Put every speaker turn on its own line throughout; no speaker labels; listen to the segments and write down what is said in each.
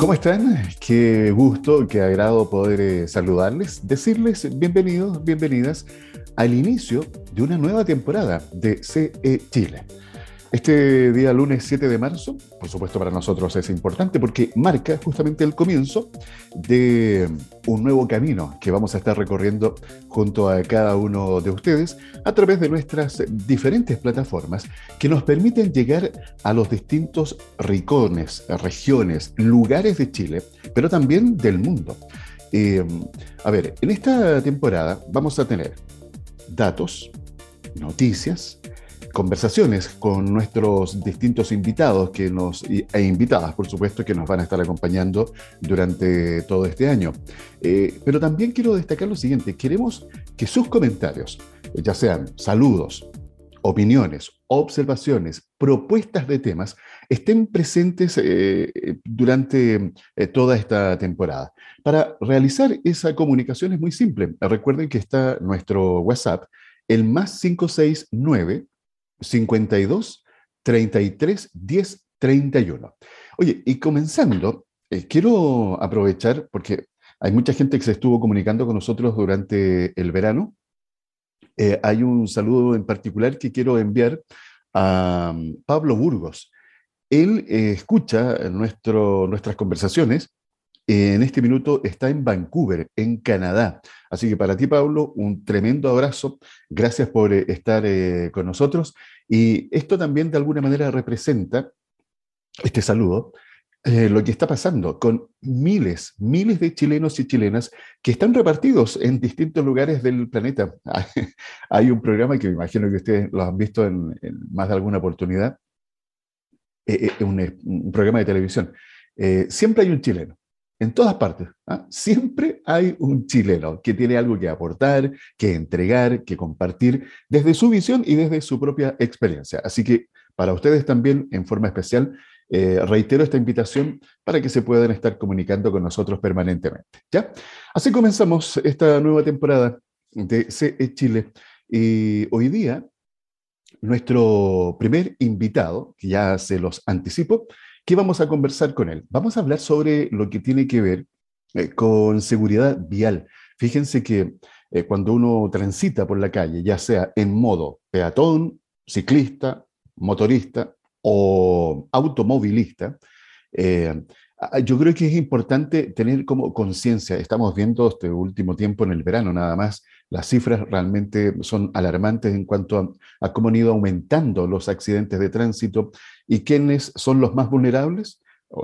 ¿Cómo están? Qué gusto, qué agrado poder eh, saludarles, decirles bienvenidos, bienvenidas al inicio de una nueva temporada de CE Chile. Este día lunes 7 de marzo, por supuesto para nosotros es importante porque marca justamente el comienzo de un nuevo camino que vamos a estar recorriendo junto a cada uno de ustedes a través de nuestras diferentes plataformas que nos permiten llegar a los distintos rincones, regiones, lugares de Chile, pero también del mundo. Eh, a ver, en esta temporada vamos a tener datos, noticias, conversaciones con nuestros distintos invitados que nos, e invitadas, por supuesto, que nos van a estar acompañando durante todo este año. Eh, pero también quiero destacar lo siguiente, queremos que sus comentarios, ya sean saludos, opiniones, observaciones, propuestas de temas, estén presentes eh, durante eh, toda esta temporada. Para realizar esa comunicación es muy simple. Recuerden que está nuestro WhatsApp, el más 569 52 33 10 31. Oye, y comenzando, eh, quiero aprovechar, porque hay mucha gente que se estuvo comunicando con nosotros durante el verano. Eh, hay un saludo en particular que quiero enviar a um, Pablo Burgos. Él eh, escucha nuestras conversaciones en este minuto está en Vancouver, en Canadá. Así que para ti, Pablo, un tremendo abrazo. Gracias por eh, estar eh, con nosotros. Y esto también de alguna manera representa, este saludo, eh, lo que está pasando con miles, miles de chilenos y chilenas que están repartidos en distintos lugares del planeta. Hay un programa que me imagino que ustedes lo han visto en, más de alguna oportunidad, un, un, programa de televisión. siempre hay un chileno en todas partes. ¿ah? Siempre hay un chileno que tiene algo que aportar, que entregar, que compartir desde su visión y desde su propia experiencia. Así que para ustedes también, en forma especial, eh, reitero esta invitación para que se puedan estar comunicando con nosotros permanentemente. ¿ya? Así comenzamos esta nueva temporada de CE Chile. Y hoy día, nuestro primer invitado, que ya se los anticipo, ¿Qué vamos a conversar con él? Vamos a hablar sobre lo que tiene que ver eh, con seguridad vial. Fíjense que eh, cuando uno transita por la calle, ya sea en modo peatón, ciclista, motorista o automovilista, eh, yo creo que es importante tener como conciencia, estamos viendo este último tiempo en el verano nada más, las cifras realmente son alarmantes en cuanto a, cómo han ido aumentando los accidentes de tránsito y quiénes son los más vulnerables,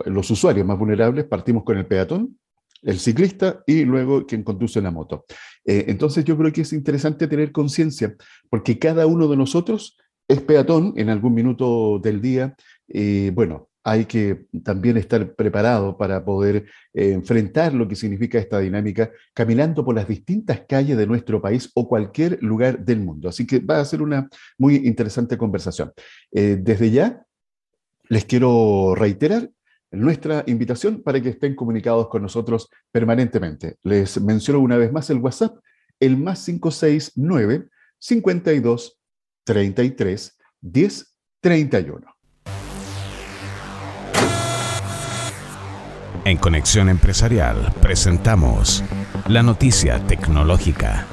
los usuarios más vulnerables, partimos con el peatón, el ciclista y luego quien conduce la moto. Eh, entonces yo creo que es interesante tener conciencia porque cada uno de nosotros es peatón en algún minuto del día. y bueno, hay que también estar preparado para poder eh, enfrentar lo que significa esta dinámica caminando por las distintas calles de nuestro país o cualquier lugar del mundo. Así que va a ser una muy interesante conversación. Eh, desde ya, les quiero reiterar nuestra invitación para que estén comunicados con nosotros permanentemente. Les menciono una vez más el WhatsApp, el más 569 52 33 10 31.
En Conexión Empresarial presentamos la noticia tecnológica.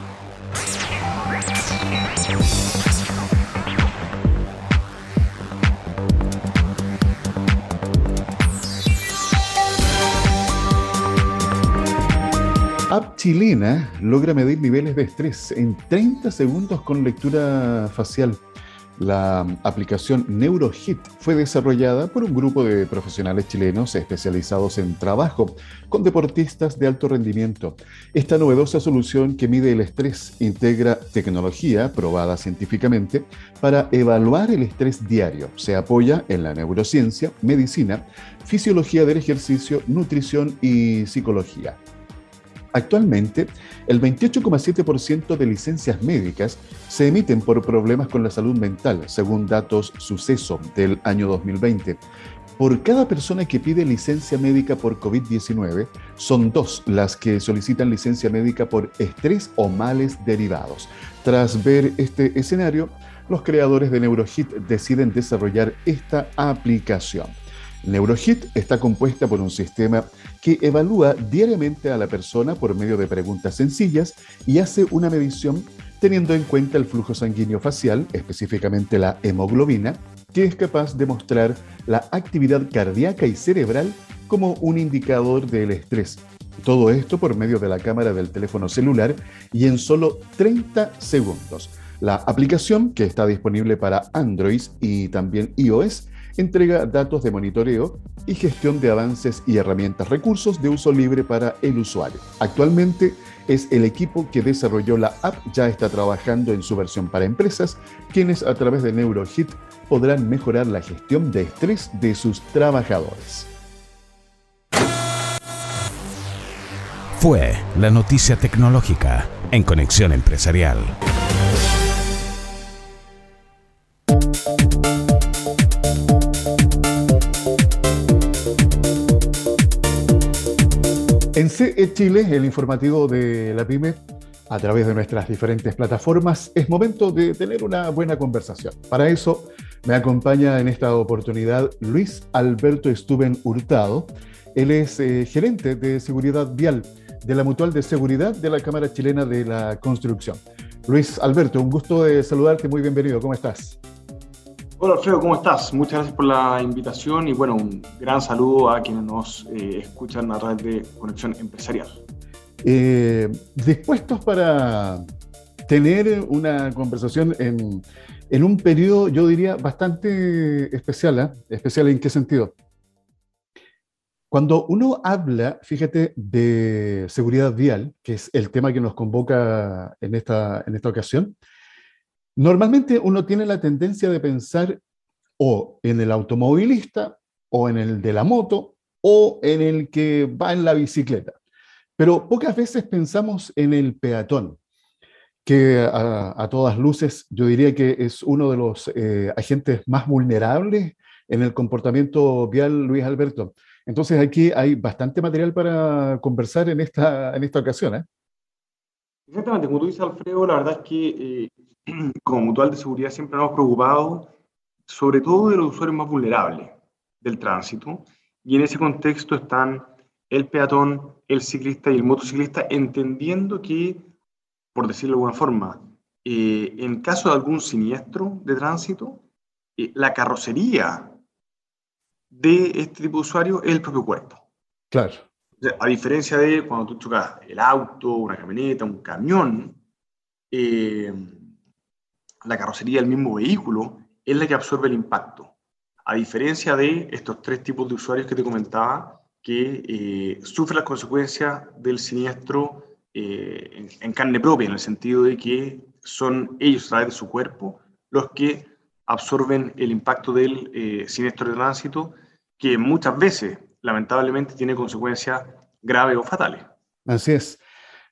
Chilena logra medir niveles de estrés en 30 segundos con lectura facial. La aplicación NeuroHit fue desarrollada por un grupo de profesionales chilenos especializados en trabajo con deportistas de alto rendimiento. Esta novedosa solución que mide el estrés integra tecnología probada científicamente para evaluar el estrés diario. Se apoya en la neurociencia, medicina, fisiología del ejercicio, nutrición y psicología. Actualmente, el 28,7% de licencias médicas se emiten por problemas con la salud mental, según datos suceso del año 2020. por cada persona que pide licencia médica por COVID-19, son dos las que solicitan licencia médica por estrés o males derivados. Tras ver este escenario, los creadores de NeuroHit deciden desarrollar esta aplicación. NeuroHit está compuesta por un sistema que evalúa diariamente a la persona por medio de preguntas sencillas y hace una medición teniendo en cuenta el flujo sanguíneo facial, específicamente la hemoglobina, que es capaz de mostrar la actividad cardíaca y cerebral como un indicador del estrés. Todo esto por medio de la cámara del teléfono celular y en solo 30 segundos. La aplicación, que está disponible para Android y también iOS, entrega datos de monitoreo y gestión de avances y herramientas recursos de uso libre para el usuario. Actualmente es el equipo que desarrolló la app, ya está trabajando en su versión para empresas, quienes a través de NeuroHit podrán mejorar la gestión de estrés de sus trabajadores.
Fue la noticia tecnológica en Conexión Empresarial.
En CE Chile, el informativo de la PyME, a través de nuestras diferentes plataformas, es momento de tener una buena conversación. Para eso me acompaña en esta oportunidad Luis Alberto Estuben Hurtado. Él es eh, gerente de seguridad vial de la Mutual de Seguridad de la Cámara Chilena de la Construcción. Luis Alberto, un gusto de saludarte, muy bienvenido, ¿cómo estás?
Hola Alfredo, ¿cómo estás? Muchas gracias por la invitación y bueno, un gran saludo a quienes nos eh, escuchan a través de Conexión Empresarial.
Eh, dispuestos para tener una conversación en, en, un periodo, yo diría, bastante especial. ¿eh? ¿Especial en qué sentido? Cuando uno habla, fíjate, de seguridad vial, que es el tema que nos convoca en esta, en esta ocasión, Normalmente uno tiene la tendencia de pensar o en el automovilista, o en el de la moto, o en el que va en la bicicleta. Pero pocas veces pensamos en el peatón, que a, todas luces yo diría que es uno de los eh, agentes más vulnerables en el comportamiento vial, Luis Alberto. Entonces aquí hay bastante material para conversar en esta, en esta ocasión. ¿eh?
Exactamente, como tú dices, Alfredo, la verdad es que eh, como mutual de seguridad siempre nos hemos preocupado sobre todo de los usuarios más vulnerables del tránsito y en ese contexto están el peatón, el ciclista y el motociclista entendiendo que, por decirlo de alguna forma, eh, en caso de algún siniestro de tránsito, eh, la carrocería de este tipo de usuario es el propio cuerpo.
Claro.
a diferencia de cuando tú chocas el auto, una camioneta, un camión, eh, la carrocería del mismo vehículo es la que absorbe el impacto. A diferencia de estos tres tipos de usuarios que te comentaba, que eh, sufren las consecuencias del siniestro eh, en, carne propia, en el sentido de que son ellos a través de su cuerpo los que absorben el impacto del eh, siniestro de tránsito, que muchas veces, lamentablemente, tiene consecuencias graves o fatales.
Así es.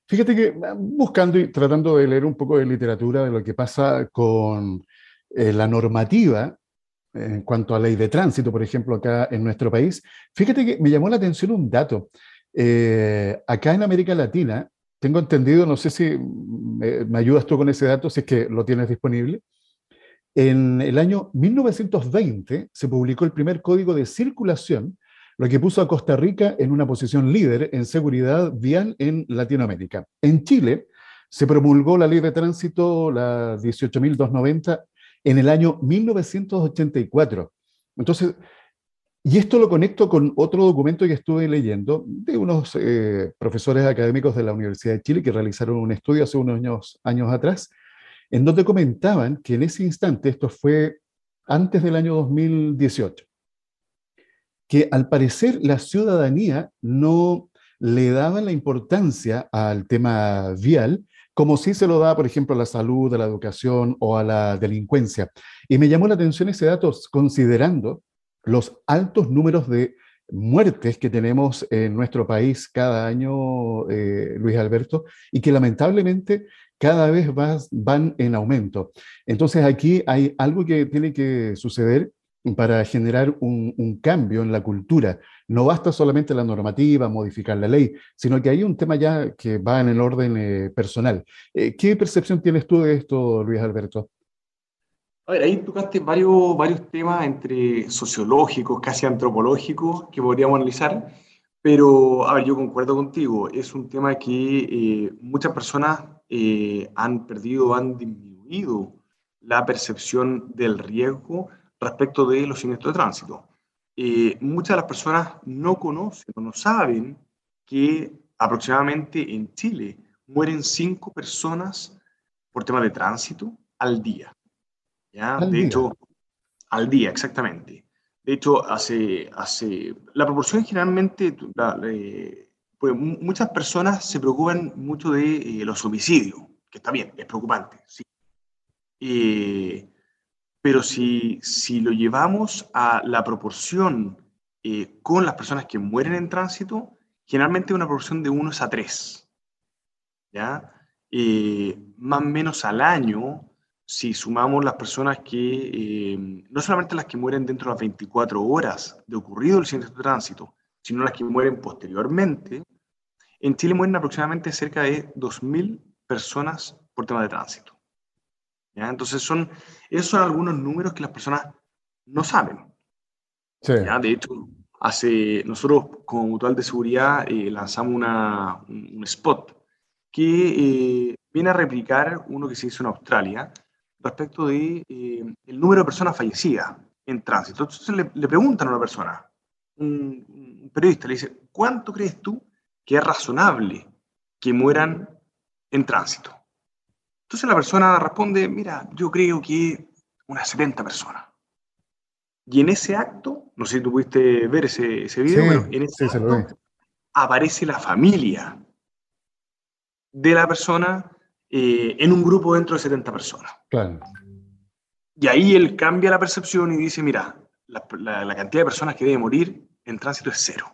Fíjate que ah, buscando y tratando de leer un poco de literatura de lo que pasa con eh, la normativa en cuanto a ley de tránsito, por ejemplo, acá en nuestro país, fíjate que me llamó la atención un dato. Eh, acá en América Latina, tengo entendido, no sé si me, me ayudas tú con ese dato, si es que lo tienes disponible, en el año 1920 se publicó el primer código de circulación lo que puso a Costa Rica en una posición líder en seguridad vial en Latinoamérica. En Chile se promulgó la ley de tránsito, la 18.290, en el año 1984. Entonces, y esto lo conecto con otro documento que estuve leyendo de unos eh, profesores académicos de la Universidad de Chile que realizaron un estudio hace unos años, años atrás, en donde comentaban que en ese instante, esto fue antes del año 2018, que al parecer la ciudadanía no le daba la importancia al tema vial como si se lo da, por ejemplo, a la salud, a la educación o a la delincuencia. Y me llamó la atención ese dato considerando los altos números de muertes que tenemos en nuestro país cada año, eh, Luis Alberto, y que lamentablemente cada vez van en aumento. Entonces aquí hay algo que tiene que suceder para generar un, cambio en la cultura. No basta solamente la normativa, modificar la ley, sino que hay un tema ya que va en el orden eh, personal. Eh, ¿Qué percepción tienes tú de esto, Luis Alberto?
A ver, ahí tocaste varios, temas entre sociológicos, casi antropológicos, que podríamos analizar, pero, a ver, yo concuerdo contigo, es un tema que eh, muchas personas han perdido, han disminuido la percepción del riesgo respecto de los siniestros de tránsito. Eh, muchas de las personas no conocen o no saben que aproximadamente en Chile mueren cinco personas por tema de tránsito al día. ¿ya? de hecho, al día, exactamente. De hecho, hace, hace, la proporción generalmente, pues muchas personas se preocupan mucho de eh, los homicidios, que está bien, es preocupante, sí. Eh, pero si, si lo llevamos a la proporción eh, con las personas que mueren en tránsito, generalmente una proporción de 1 a 3. ¿ya? Eh, más o menos al año, si sumamos las personas que, eh, no solamente las que mueren dentro de las 24 horas de ocurrido el siniestro de tránsito, sino las que mueren posteriormente, en Chile mueren aproximadamente cerca de 2.000 personas por tema de tránsito. Entonces, son, esos son algunos números que las personas no saben. De hecho, hace, nosotros como Mutual de Seguridad eh, lanzamos una, un, spot que eh, viene a replicar uno que se hizo en Australia respecto de eh, el número de personas fallecidas en tránsito. Entonces le, le preguntan a una persona, un, un, periodista le dice, ¿cuánto crees tú que es razonable que mueran en tránsito? Entonces la persona responde, mira, yo creo que unas 70 personas. Y en ese acto, no sé si tú pudiste ver ese, ese video, pero en ese acto aparece la familia de la persona eh, en un grupo dentro de 70 personas. Claro. Y ahí él cambia la percepción y dice, mira, la, cantidad de personas que debe morir en tránsito es cero.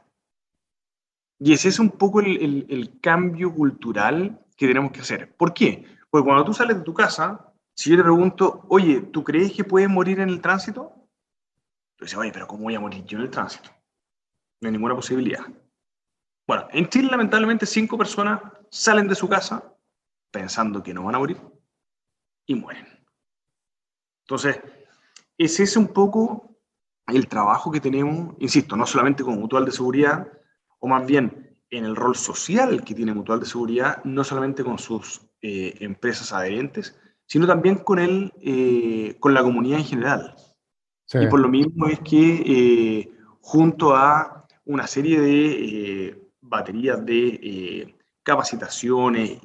Y ese es un poco el, el cambio cultural que tenemos que hacer. ¿Por qué? Porque cuando tú sales de tu casa, si yo te pregunto, oye, ¿tú crees que puedes morir en el tránsito? Tú dices, oye, pero ¿cómo voy a morir yo en el tránsito? No hay ninguna posibilidad. Bueno, en Chile lamentablemente cinco personas salen de su casa pensando que no van a morir y mueren. Entonces, ese es un poco el trabajo que tenemos, insisto, no solamente como mutual de seguridad, o más bien en el rol social que tiene mutual de seguridad, no solamente con sus eh, empresas adherentes, sino también con, el, eh, con la comunidad en general. Y por lo mismo es que eh, junto a una serie de baterías de capacitaciones,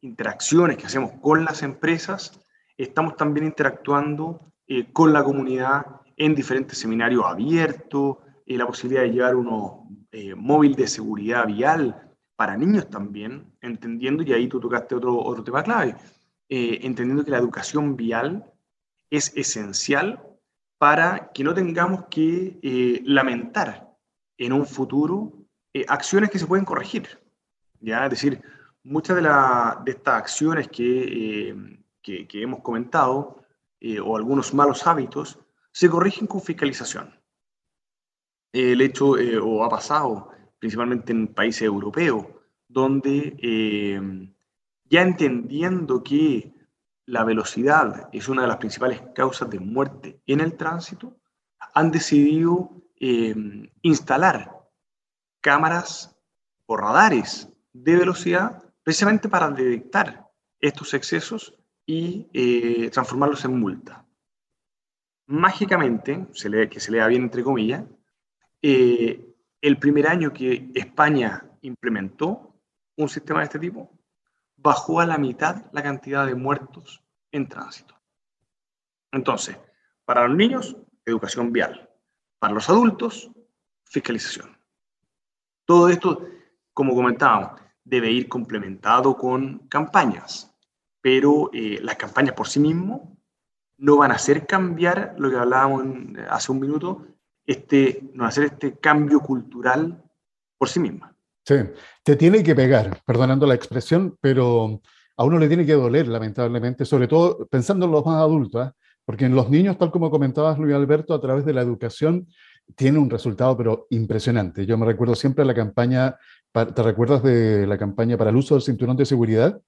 interacciones que hacemos con las empresas, estamos también interactuando con la comunidad en diferentes seminarios abiertos, la posibilidad de llevar unos móvil de seguridad vial para niños también, entendiendo, y ahí tú tocaste otro, otro tema clave, eh, entendiendo que la educación vial es esencial para que no tengamos que eh, lamentar en un futuro eh, acciones que se pueden corregir. ¿ya? Es decir, muchas de, de estas acciones que, que, que hemos comentado, o algunos malos hábitos, se corrigen con fiscalización. El hecho, o ha pasado, principalmente en países europeos, donde eh, ya entendiendo que la velocidad es una de las principales causas de muerte en el tránsito, han decidido eh, instalar cámaras o radares de velocidad precisamente para detectar estos excesos y eh, transformarlos en multa. Mágicamente, se lee, que se lea bien entre comillas, el primer año que España implementó un sistema de este tipo, bajó a la mitad la cantidad de muertos en tránsito. Entonces, para los niños, educación vial. Para los adultos, fiscalización. Todo esto, como comentábamos, debe ir complementado con campañas, pero eh, las campañas por sí mismas no van a hacer cambiar lo que hablábamos hace un minuto, este, no hacer este cambio cultural por sí misma.
Sí, te tiene que pegar, perdonando la expresión, pero a uno le tiene que doler, lamentablemente, sobre todo pensando en los más adultos, ¿ah? porque en los niños, tal como comentabas Luis Alberto, a través de la educación, tiene un resultado pero impresionante. Yo me recuerdo siempre la campaña, ¿te recuerdas de la campaña para el uso del cinturón de seguridad?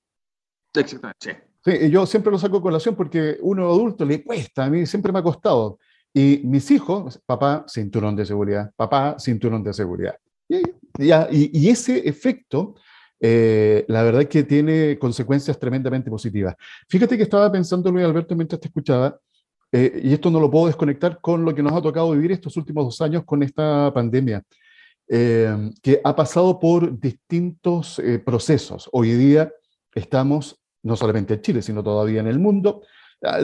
Exactamente, sí.
Sí, yo siempre lo saco a colación porque uno adulto le cuesta, a mí siempre me ha costado. Y mis hijos, papá, cinturón de seguridad, papá, cinturón de seguridad. Y, y, ese efecto, eh, la verdad es que tiene consecuencias tremendamente positivas. Fíjate que estaba pensando, Luis Alberto, mientras te escuchaba, eh, y esto no lo puedo desconectar con lo que nos ha tocado vivir estos últimos dos años con esta pandemia, eh, que ha pasado por distintos procesos. Hoy día estamos, no solamente en Chile, sino todavía en el mundo,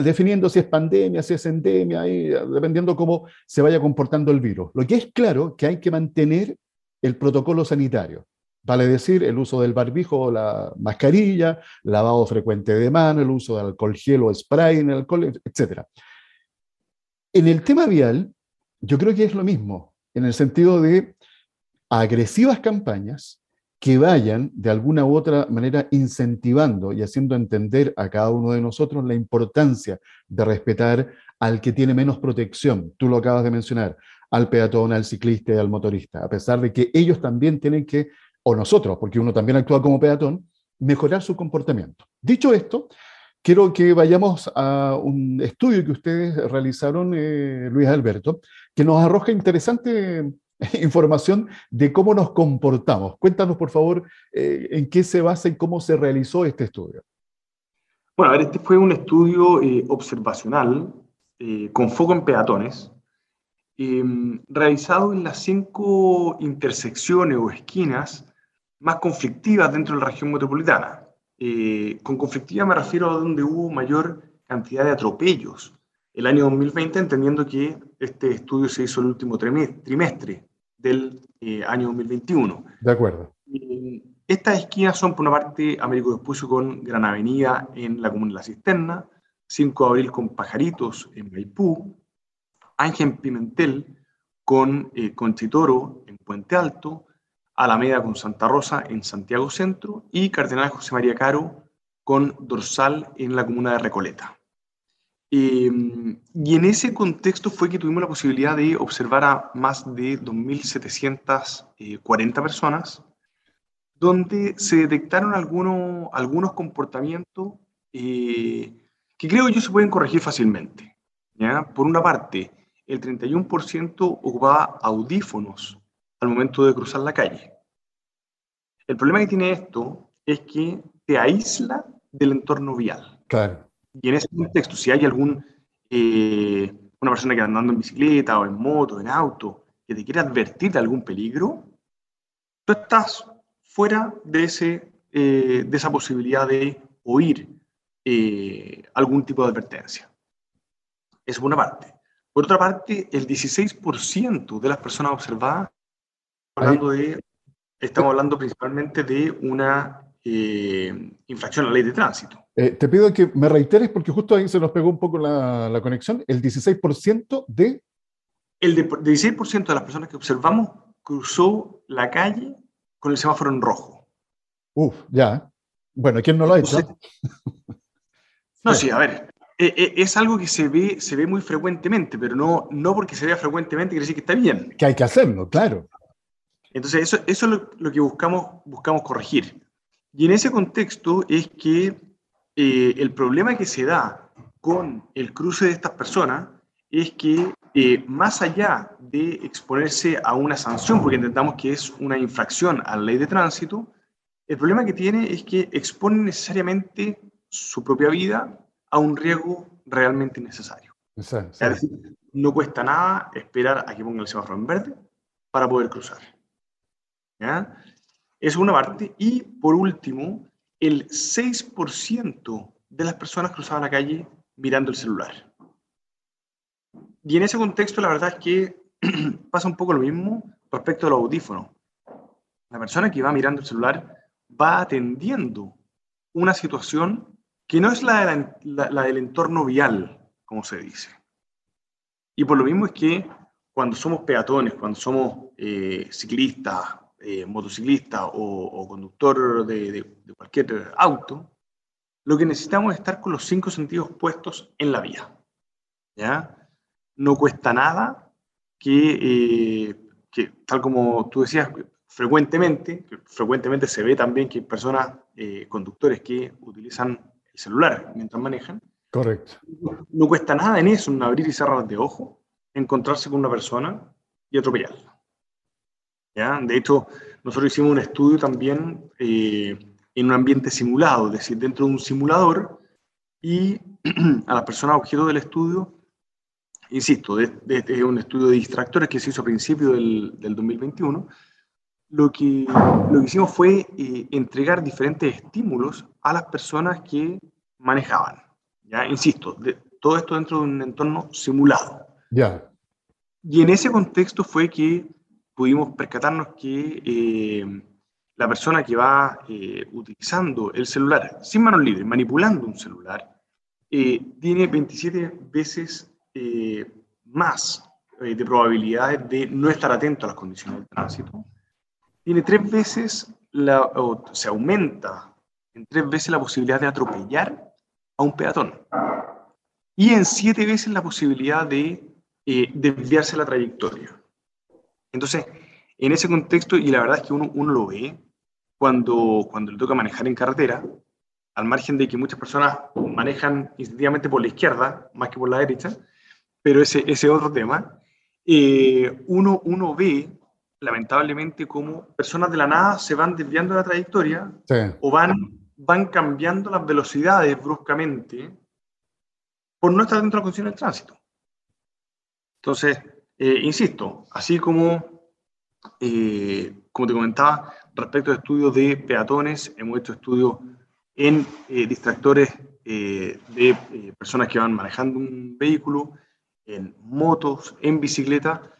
definiendo si es pandemia, si es endemia, ah, dependiendo cómo se vaya comportando el virus. Lo que es claro que hay que mantener el protocolo sanitario. Vale decir, el uso del barbijo o la mascarilla, lavado frecuente de mano, el uso de alcohol gel o spray en el alcohol, etc. En el tema vial, yo creo que es lo mismo, en el sentido de agresivas campañas que vayan de alguna u otra manera incentivando y haciendo entender a cada uno de nosotros la importancia de respetar al que tiene menos protección. Tú lo acabas de mencionar, al peatón, al ciclista y al motorista, a pesar de que ellos también tienen que, o nosotros, porque uno también actúa como peatón, mejorar su comportamiento. Dicho esto, quiero que vayamos a un estudio que ustedes realizaron, eh, Luis Alberto, que nos arroja interesante información de cómo nos comportamos. Cuéntanos, por favor, eh, en qué se basa y cómo se realizó este estudio.
Bueno, a ver, este fue un estudio eh, observacional eh, con foco en peatones, em, realizado en las cinco intersecciones o esquinas más conflictivas dentro de la región metropolitana. con conflictiva me refiero a donde hubo mayor cantidad de atropellos el año 2020, entendiendo que este estudio se hizo el último trimestre del eh, año 2021.
De acuerdo.
estas esquinas son, por una parte, Américo Vespucio con Gran Avenida en la Comuna de la Cisterna, 5 de Abril con Pajaritos en Maipú, Ángel Pimentel con eh, Conchitoro en Puente Alto, Alameda con Santa Rosa en Santiago Centro y Cardenal José María Caro con Dorsal en la comuna de Recoleta. Em, y en ese contexto fue que tuvimos la posibilidad de observar a más de 2.740 personas, donde se detectaron algunos, algunos comportamientos eh, que creo yo se pueden corregir fácilmente. ¿ya? Por una parte, el 31% ocupaba audífonos al momento de cruzar la calle. El problema que tiene esto es que te aísla del entorno vial.
Claro.
Y en ese contexto, si hay algún, eh, una persona que anda andando en bicicleta o en moto, en auto, que te quiere advertir de algún peligro, tú estás fuera de, ese, eh, de esa posibilidad de oír eh, algún tipo de advertencia. Es una parte. Por otra parte, el 16% de las personas observadas, hablando de, estamos hablando principalmente de una infracción a la ley de tránsito.
Eh, te pido que me reiteres porque justo ahí se nos pegó un poco la, conexión. El 16% de...
El de, 16% de las personas que observamos cruzó la calle con el semáforo en rojo.
Uf, ya. Bueno, ¿quién no lo ha hecho?
no, sí, a ver. E, e, es algo que se ve, se ve muy frecuentemente, pero no, no porque se vea frecuentemente quiere decir que está bien.
Que hay que hacerlo, claro.
Entonces, eso, eso es lo, lo que buscamos, buscamos corregir. Y en ese contexto es que eh, el problema que se da con el cruce de estas personas es que eh, más allá de exponerse a una sanción, porque intentamos que es una infracción a la ley de tránsito, el problema que tiene es que expone necesariamente su propia vida a un riesgo realmente innecesario. Es decir, no cuesta nada esperar a que ponga el semáforo en verde para poder cruzar. ¿Ya? Es una parte. Y por último, el 6% de las personas cruzaban la calle mirando el celular. Y en ese contexto, la verdad es que pasa un poco lo mismo respecto al audífono. La persona que va mirando el celular va atendiendo una situación que no es la, del entorno vial, como se dice. Y por lo mismo es que cuando somos peatones, cuando somos eh, ciclistas, eh, motociclista o, conductor de, cualquier auto, lo que necesitamos es estar con los cinco sentidos puestos en la vía. ¿ya? No cuesta nada que, eh, que, tal como tú decías, frecuentemente, frecuentemente se ve también que hay personas, eh, conductores que utilizan el celular mientras manejan.
Correcto.
No, cuesta nada en eso, en abrir y cerrar de ojo, encontrarse con una persona y atropellarla. ¿Ya? De hecho, nosotros hicimos un estudio también eh, en un ambiente simulado, es decir, dentro de un simulador, y a las personas objeto del estudio, insisto, es de, de, un estudio de distractores que se hizo a principios del, del 2021, lo que, lo que hicimos fue eh, entregar diferentes estímulos a las personas que manejaban. ¿ya? Insisto, de, todo esto dentro de un entorno simulado.
Ya.
Y en ese contexto fue que pudimos percatarnos que eh, la persona que va eh, utilizando el celular sin manos libres, manipulando un celular, eh, tiene 27 veces eh, más eh, de probabilidades de no estar atento a las condiciones del tránsito. Tiene tres veces, la, o se aumenta en tres veces la posibilidad de atropellar a un peatón. Y en siete veces la posibilidad de eh, desviarse la trayectoria. Entonces, en ese contexto, y la verdad es que uno, uno lo ve cuando, cuando le toca manejar en carretera, al margen de que muchas personas manejan instintivamente por la izquierda más que por la derecha, pero ese es otro tema, eh, uno, uno ve lamentablemente cómo personas de la nada se van desviando de la trayectoria
Sí.
o van, van cambiando las velocidades bruscamente por no estar dentro de la condición del tránsito. Entonces, eh, insisto, así como, eh, como te comentaba, respecto a estudios de peatones, hemos hecho estudios en eh, distractores eh, de eh, personas que van manejando un vehículo, en motos, en bicicleta,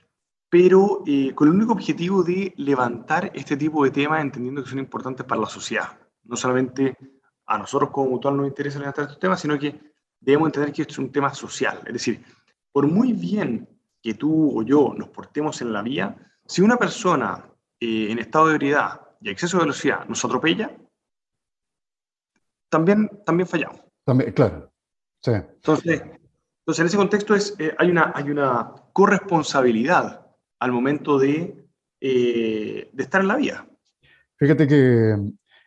pero eh, con el único objetivo de levantar este tipo de temas entendiendo que son importantes para la sociedad. No solamente a nosotros como mutual nos interesa levantar estos temas, sino que debemos entender que esto es un tema social. Es decir, por muy bien que tú o yo nos portemos en la vía, si una persona eh, en estado de ebriedad y exceso de velocidad nos atropella, también, también fallamos.
También, claro. Sí.
Entonces, entonces en ese contexto es, eh, hay, una, hay una corresponsabilidad al momento de, eh, de estar en la vía.
Fíjate que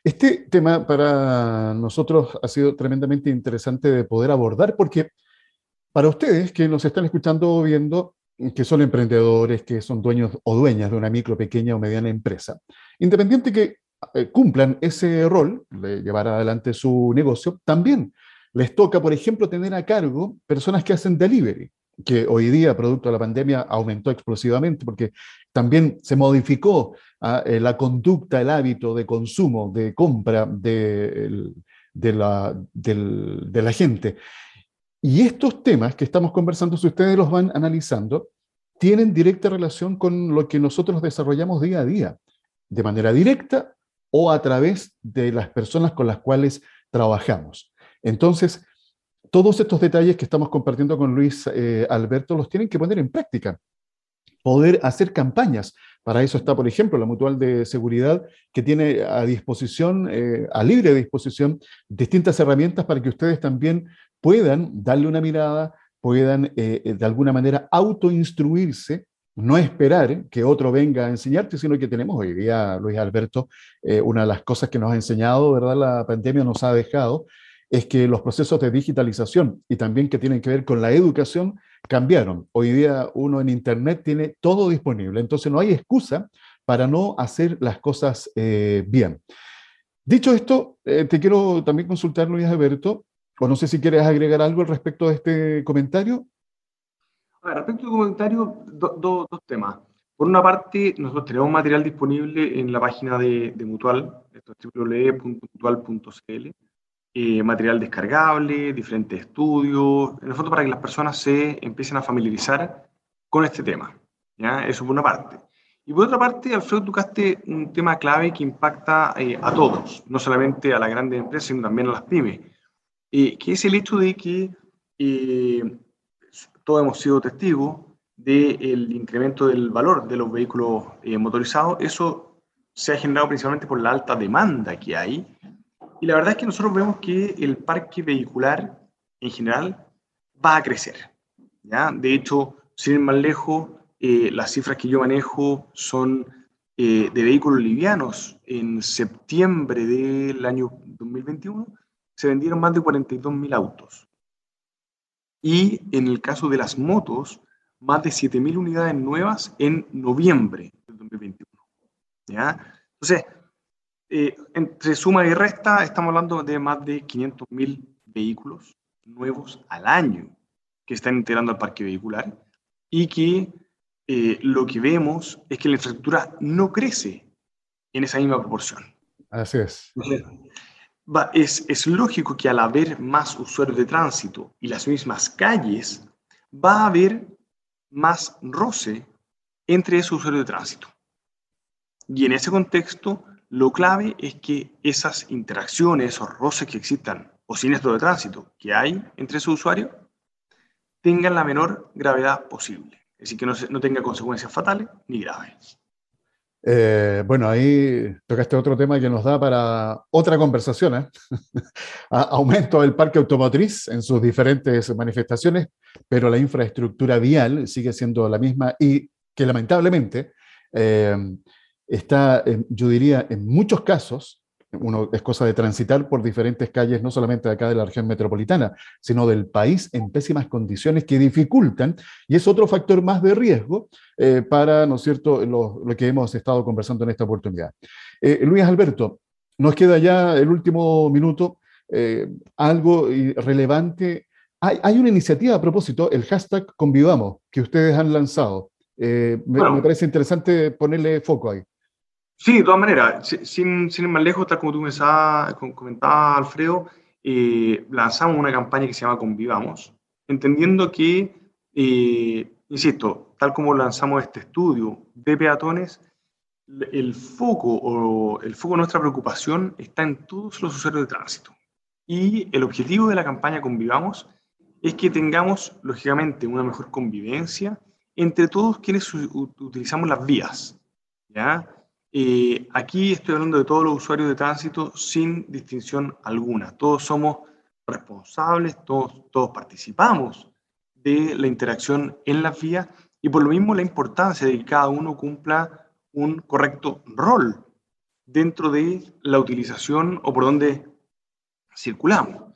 este tema para nosotros ha sido tremendamente interesante de poder abordar porque para ustedes que nos están escuchando o viendo, que son emprendedores, que son dueños o dueñas de una micro, pequeña o mediana empresa, independiente que eh, cumplan ese rol de llevar adelante su negocio, también les toca, por ejemplo, tener a cargo personas que hacen delivery, que hoy día, producto de la pandemia, aumentó explosivamente porque también se modificó ah, eh, la conducta, el hábito de consumo, de compra de, la gente. Y estos temas que estamos conversando, si ustedes los van analizando, tienen directa relación con lo que nosotros desarrollamos día a día, de manera directa o a través de las personas con las cuales trabajamos. Entonces, todos estos detalles que estamos compartiendo con Luis eh, Alberto los tienen que poner en práctica, poder hacer campañas. Para eso está, por ejemplo, la Mutual de Seguridad, que tiene a disposición, eh, a libre disposición, distintas herramientas para que ustedes también puedan darle una mirada, puedan eh, eh, de alguna manera autoinstruirse, no esperar que otro venga a enseñarte, sino que tenemos hoy día, Luis Alberto, eh, una de las cosas que nos ha enseñado, ¿verdad? La pandemia nos ha dejado, es que los procesos de digitalización y también que tienen que ver con la educación cambiaron. Hoy día uno en Internet tiene todo disponible, entonces no hay excusa para no hacer las cosas bien. Dicho esto, te quiero también consultar, Luis Alberto, o no sé si quieres agregar algo al respecto de este comentario.
Ver, respecto a tu comentario, do- do- dos temas. Por una parte, nosotros tenemos material disponible en la página de, de Mutual, esto es www.mutual.cl, eh, material descargable, diferentes estudios, en el fondo para que las personas se empiecen a familiarizar con este tema. ¿ya? Eso por una parte. Y por otra parte, Alfredo, tocaste un tema clave que impacta eh, a todos, no solamente a las grandes empresas, sino también a las pymes, eh, que es el hecho de que eh, todos hemos sido testigos del incremento del valor de los vehículos eh, motorizados. Eso se ha generado principalmente por la alta demanda que hay. Y la verdad es que nosotros vemos que el parque vehicular en general va a crecer. ¿ya? De hecho, sin ir más lejos, eh, las cifras que yo manejo son eh, de vehículos livianos. En septiembre del año 2021 se vendieron más de 42.000 autos. Y en el caso de las motos, más de 7.000 unidades nuevas en noviembre del 2021. ¿ya? Entonces, eh, entre suma y resta, estamos hablando de más de 500.000 vehículos nuevos al año que están integrando al parque vehicular y que eh, lo que vemos es que la infraestructura no crece en esa misma proporción.
Así es.
Es, es lógico que al haber más usuarios de tránsito y las mismas calles, va a haber más roce entre esos usuarios de tránsito. Y en ese contexto, lo clave es que esas interacciones, esos roces que existan o siniestros de tránsito que hay entre esos usuarios, tengan la menor gravedad posible. Es decir, que no, no tenga consecuencias fatales ni graves.
Eh, bueno, ahí tocaste otro tema que nos da para otra conversación. ¿eh? Aumento del parque automotriz en sus diferentes manifestaciones, pero la infraestructura vial sigue siendo la misma y que lamentablemente eh, está, yo diría, en muchos casos, uno es cosa de transitar por diferentes calles, no solamente de acá de la región metropolitana, sino del país en pésimas condiciones que dificultan, y es otro factor más de riesgo eh, para, ¿no es cierto?, lo, que hemos estado conversando en esta oportunidad. Eh, Luis Alberto, nos queda ya el último minuto, eh, algo relevante. Hay, hay, una iniciativa a propósito, el hashtag Convivamos, que ustedes han lanzado. me, me parece interesante ponerle foco ahí.
Sí, de todas maneras, sin, sin ir más lejos, tal como tú me comentabas, Alfredo, eh, lanzamos una campaña que se llama Convivamos, entendiendo que, eh, insisto, tal como lanzamos este estudio de peatones, el foco o el foco de nuestra preocupación está en todos los usuarios de tránsito. Y el objetivo de la campaña Convivamos es que tengamos, lógicamente, una mejor convivencia entre todos quienes utilizamos las vías. ¿ya? Eh, aquí estoy hablando de todos los usuarios de tránsito sin distinción alguna. Todos somos responsables, todos, todos participamos de la interacción en las vías y por lo mismo la importancia de que cada uno cumpla un correcto rol dentro de la utilización o por donde circulamos.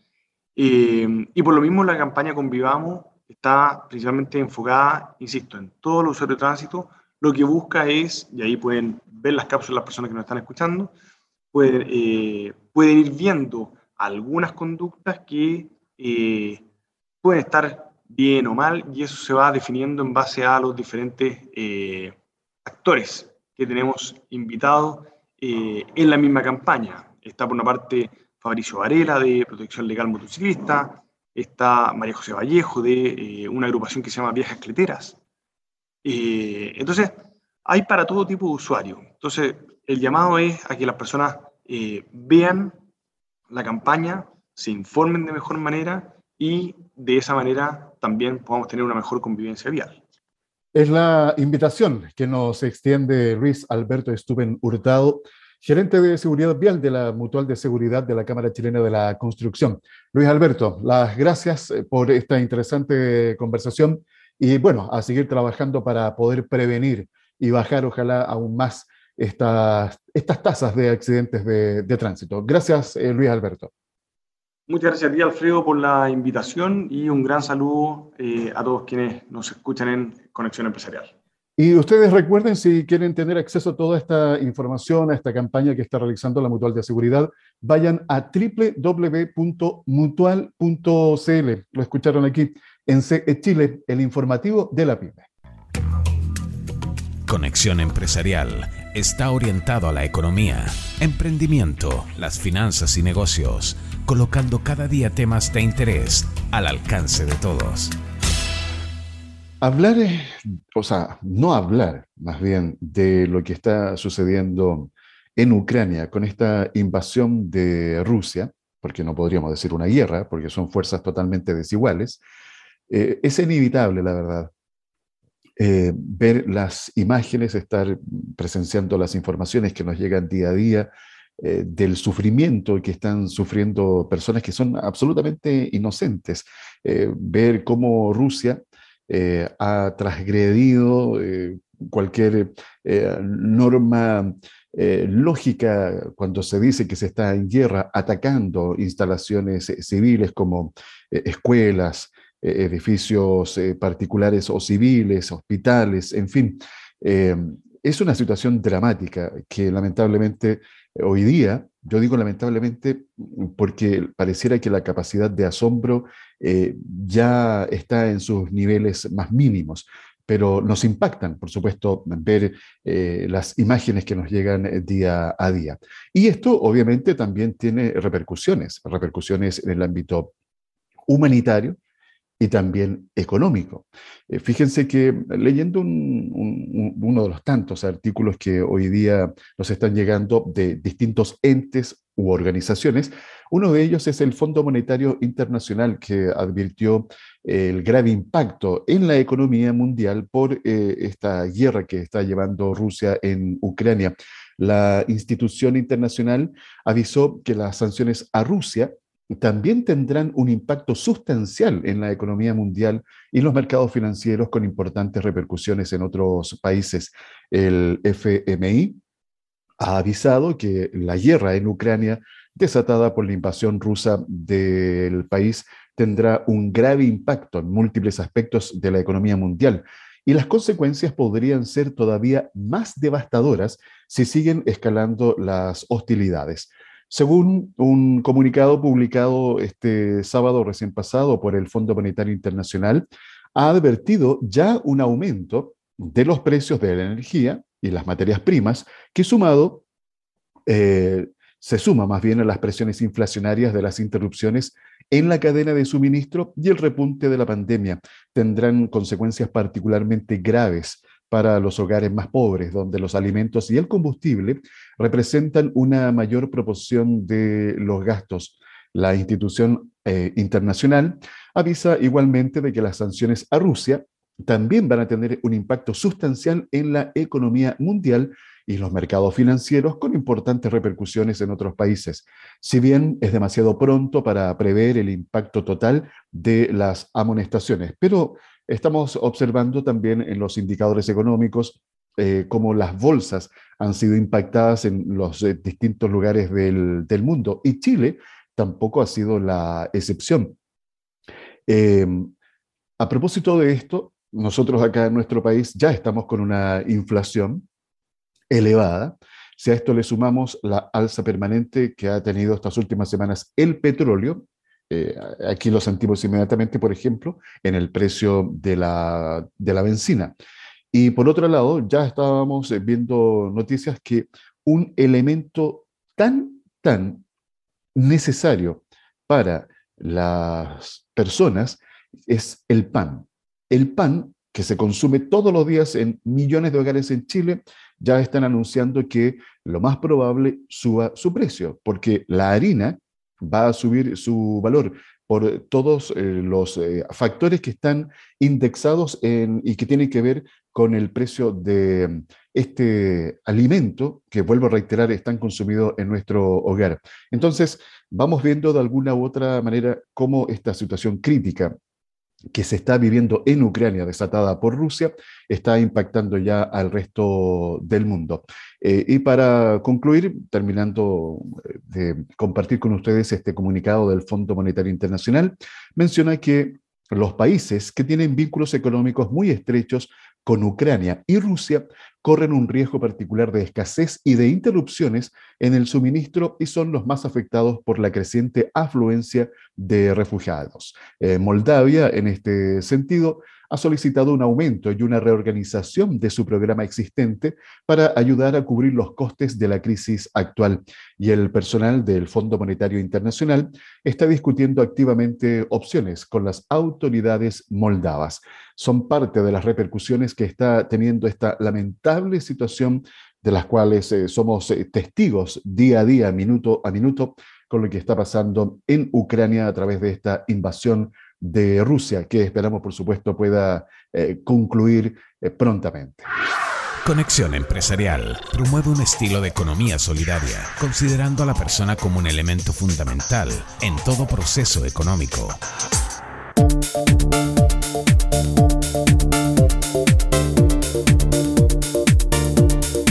Eh, y por lo mismo la campaña Convivamos está principalmente enfocada, insisto, en todos los usuarios de tránsito. Lo que busca es, y ahí pueden ver las cápsulas las personas que nos están escuchando, pueden, eh, pueden ir viendo algunas conductas que eh, pueden estar bien o mal y eso se va definiendo en base a los diferentes eh, actores que tenemos invitados en la misma campaña. Está por una parte Fabricio Varela de Protección Legal Motociclista, está María José Vallejo de una agrupación que se llama Viejas Cleteras. entonces, hay para todo tipo de usuarios. Entonces, el llamado es a que las personas eh, vean la campaña, se informen de mejor manera y de esa manera también podamos tener una mejor convivencia vial.
Es la invitación que nos extiende Luis Alberto Estuben Hurtado, gerente de seguridad vial de la Mutual de Seguridad de la Cámara Chilena de la Construcción. Luis Alberto, las gracias eh, por esta interesante conversación y bueno, a seguir trabajando para poder prevenir y bajar ojalá aún más estas, estas tasas de accidentes de, tránsito. Gracias, eh, Luis Alberto.
Muchas gracias a ti, Alfredo, por la invitación y un gran saludo eh, a todos quienes nos escuchan en Conexión Empresarial.
Y ustedes recuerden, si quieren tener acceso a toda esta información, a esta campaña que está realizando la Mutual de Seguridad, vayan a www.mutual.cl. Lo escucharon aquí en CE Chile, el informativo de la PYME.
Conexión Empresarial está orientado a la economía, emprendimiento, las finanzas y negocios, colocando cada día temas de interés al alcance de todos.
Hablar, o sea, no hablar más bien de lo que está sucediendo en Ucrania con esta invasión de Rusia, porque no podríamos decir una guerra, porque son fuerzas totalmente desiguales, eh, es inevitable, la verdad. Eh, ver las imágenes, estar presenciando las informaciones que nos llegan día a día eh, del sufrimiento que están sufriendo personas que son absolutamente inocentes, eh, ver cómo Rusia ha transgredido cualquier norma lógica cuando se dice que se está en guerra atacando instalaciones civiles como escuelas, edificios particulares o civiles, hospitales, en fin. es una situación dramática que lamentablemente hoy día, yo digo lamentablemente porque pareciera que la capacidad de asombro eh, ya está en sus niveles más mínimos, pero nos impactan, por supuesto, ver eh, las imágenes que nos llegan eh, día a día. Y esto obviamente también tiene repercusiones, repercusiones en el ámbito humanitario, y también económico. Eh, fíjense que leyendo uno de los tantos artículos que hoy día nos están llegando de distintos entes u organizaciones, uno de ellos es el Fondo Monetario Internacional que advirtió el grave impacto en la economía mundial por eh, esta guerra que está llevando Rusia en Ucrania. La institución internacional avisó que las sanciones a Rusia también tendrán un impacto sustancial en la economía mundial y los mercados financieros con importantes repercusiones en otros países. El FMI ha avisado que la guerra en Ucrania, desatada por la invasión rusa del país, tendrá un grave impacto en múltiples aspectos de la economía mundial y las consecuencias podrían ser todavía más devastadoras si siguen escalando las hostilidades. Según un comunicado publicado este sábado recién pasado por el Fondo Monetario Internacional, ha advertido ya un aumento de los precios de la energía y las materias primas, que sumado eh, se suma más bien a las presiones inflacionarias de las interrupciones en la cadena de suministro y el repunte de la pandemia. Tendrán consecuencias particularmente graves para los hogares más pobres, donde los alimentos y el combustible representan una mayor proporción de los gastos. La institución eh, internacional avisa igualmente de que las sanciones a Rusia también van a tener un impacto sustancial en la economía mundial y los mercados financieros con importantes repercusiones en otros países. Si bien es demasiado pronto para prever el impacto total de las amonestaciones, pero estamos observando también en los indicadores económicos eh, cómo las bolsas han sido impactadas en los eh, distintos lugares del, mundo y Chile tampoco ha sido la excepción. Em, a propósito de esto, nosotros acá en nuestro país ya estamos con una inflación elevada. Si a esto le sumamos la alza permanente que ha tenido estas últimas semanas el petróleo, eh, aquí lo sentimos inmediatamente, por ejemplo, en el precio de la, de la benzina. Y por otro lado, ya estábamos eh, viendo noticias que un elemento tan, tan necesario para las personas es el pan. El pan que se consume todos los días en millones de hogares en Chile, ya están anunciando que lo más probable suba su precio, porque la harina va a subir su valor por todos eh, los eh, factores que están indexados en, y que tienen que ver con el precio de este alimento, que vuelvo a reiterar, es tan consumido en nuestro hogar. Entonces, vamos viendo de alguna u otra manera cómo esta situación crítica que se está viviendo en Ucrania, desatada por Rusia, está impactando ya al resto del mundo. Eh, y para concluir, terminando eh, de compartir con ustedes este comunicado del Fondo Monetario Internacional, menciona que los países que tienen vínculos económicos muy estrechos con Ucrania y Rusia corren un riesgo particular de escasez y de interrupciones en el suministro y son los más afectados por la creciente afluencia de refugiados. Eh, Moldavia, en este sentido, ha solicitado un aumento y una reorganización de su programa existente para ayudar a cubrir los costes de la crisis actual. Y el personal del Fondo Monetario Internacional está discutiendo activamente opciones con las autoridades moldavas. Son parte de las repercusiones que está teniendo esta lamentable situación de las cuales eh, somos eh, testigos día a día, minuto a minuto, con lo que está pasando en Ucrania a través de esta invasión de Rusia, que esperamos, por supuesto, pueda eh, concluir eh, prontamente.
Conexión Empresarial promueve un estilo de economía solidaria, considerando a la persona como un elemento fundamental en todo proceso económico.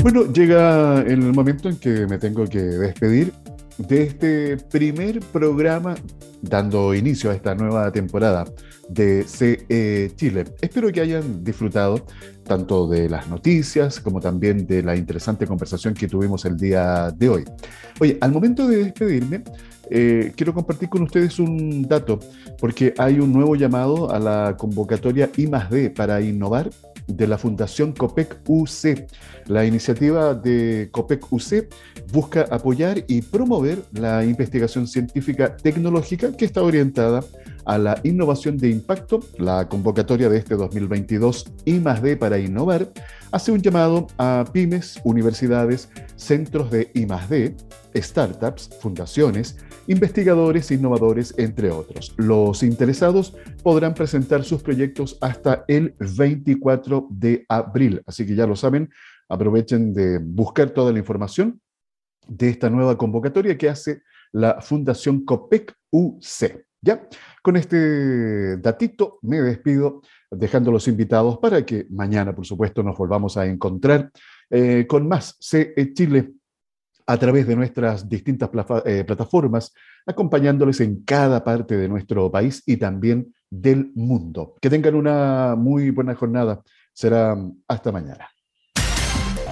Bueno, llega el momento en que me tengo que despedir de este primer programa dando inicio a esta nueva temporada de CE Chile. Espero que hayan disfrutado tanto de las noticias como también de la interesante conversación que tuvimos el día de hoy. Oye, al momento de despedirme, eh, quiero compartir con ustedes un dato, porque hay un nuevo llamado a la convocatoria I para innovar de la Fundación COPEC UC. La iniciativa de COPEC UC busca apoyar y promover la investigación científica tecnológica que está orientada a la innovación de impacto. La convocatoria de este 2022 I D para innovar hace un llamado a pymes, universidades, centros de I startups, fundaciones, investigadores, innovadores, entre otros. Los interesados podrán presentar sus proyectos hasta el 24 de abril. Así que ya lo saben, aprovechen de buscar toda la información de esta nueva convocatoria que hace la Fundación COPEC UC. Ya, con este datito me despido, dejando los invitados para que mañana, por supuesto, nos volvamos a encontrar eh, con más CE Chile a través de nuestras distintas eh, plataformas, acompañándoles en cada parte de nuestro país y también del mundo. Que tengan una muy buena jornada. Será hasta mañana.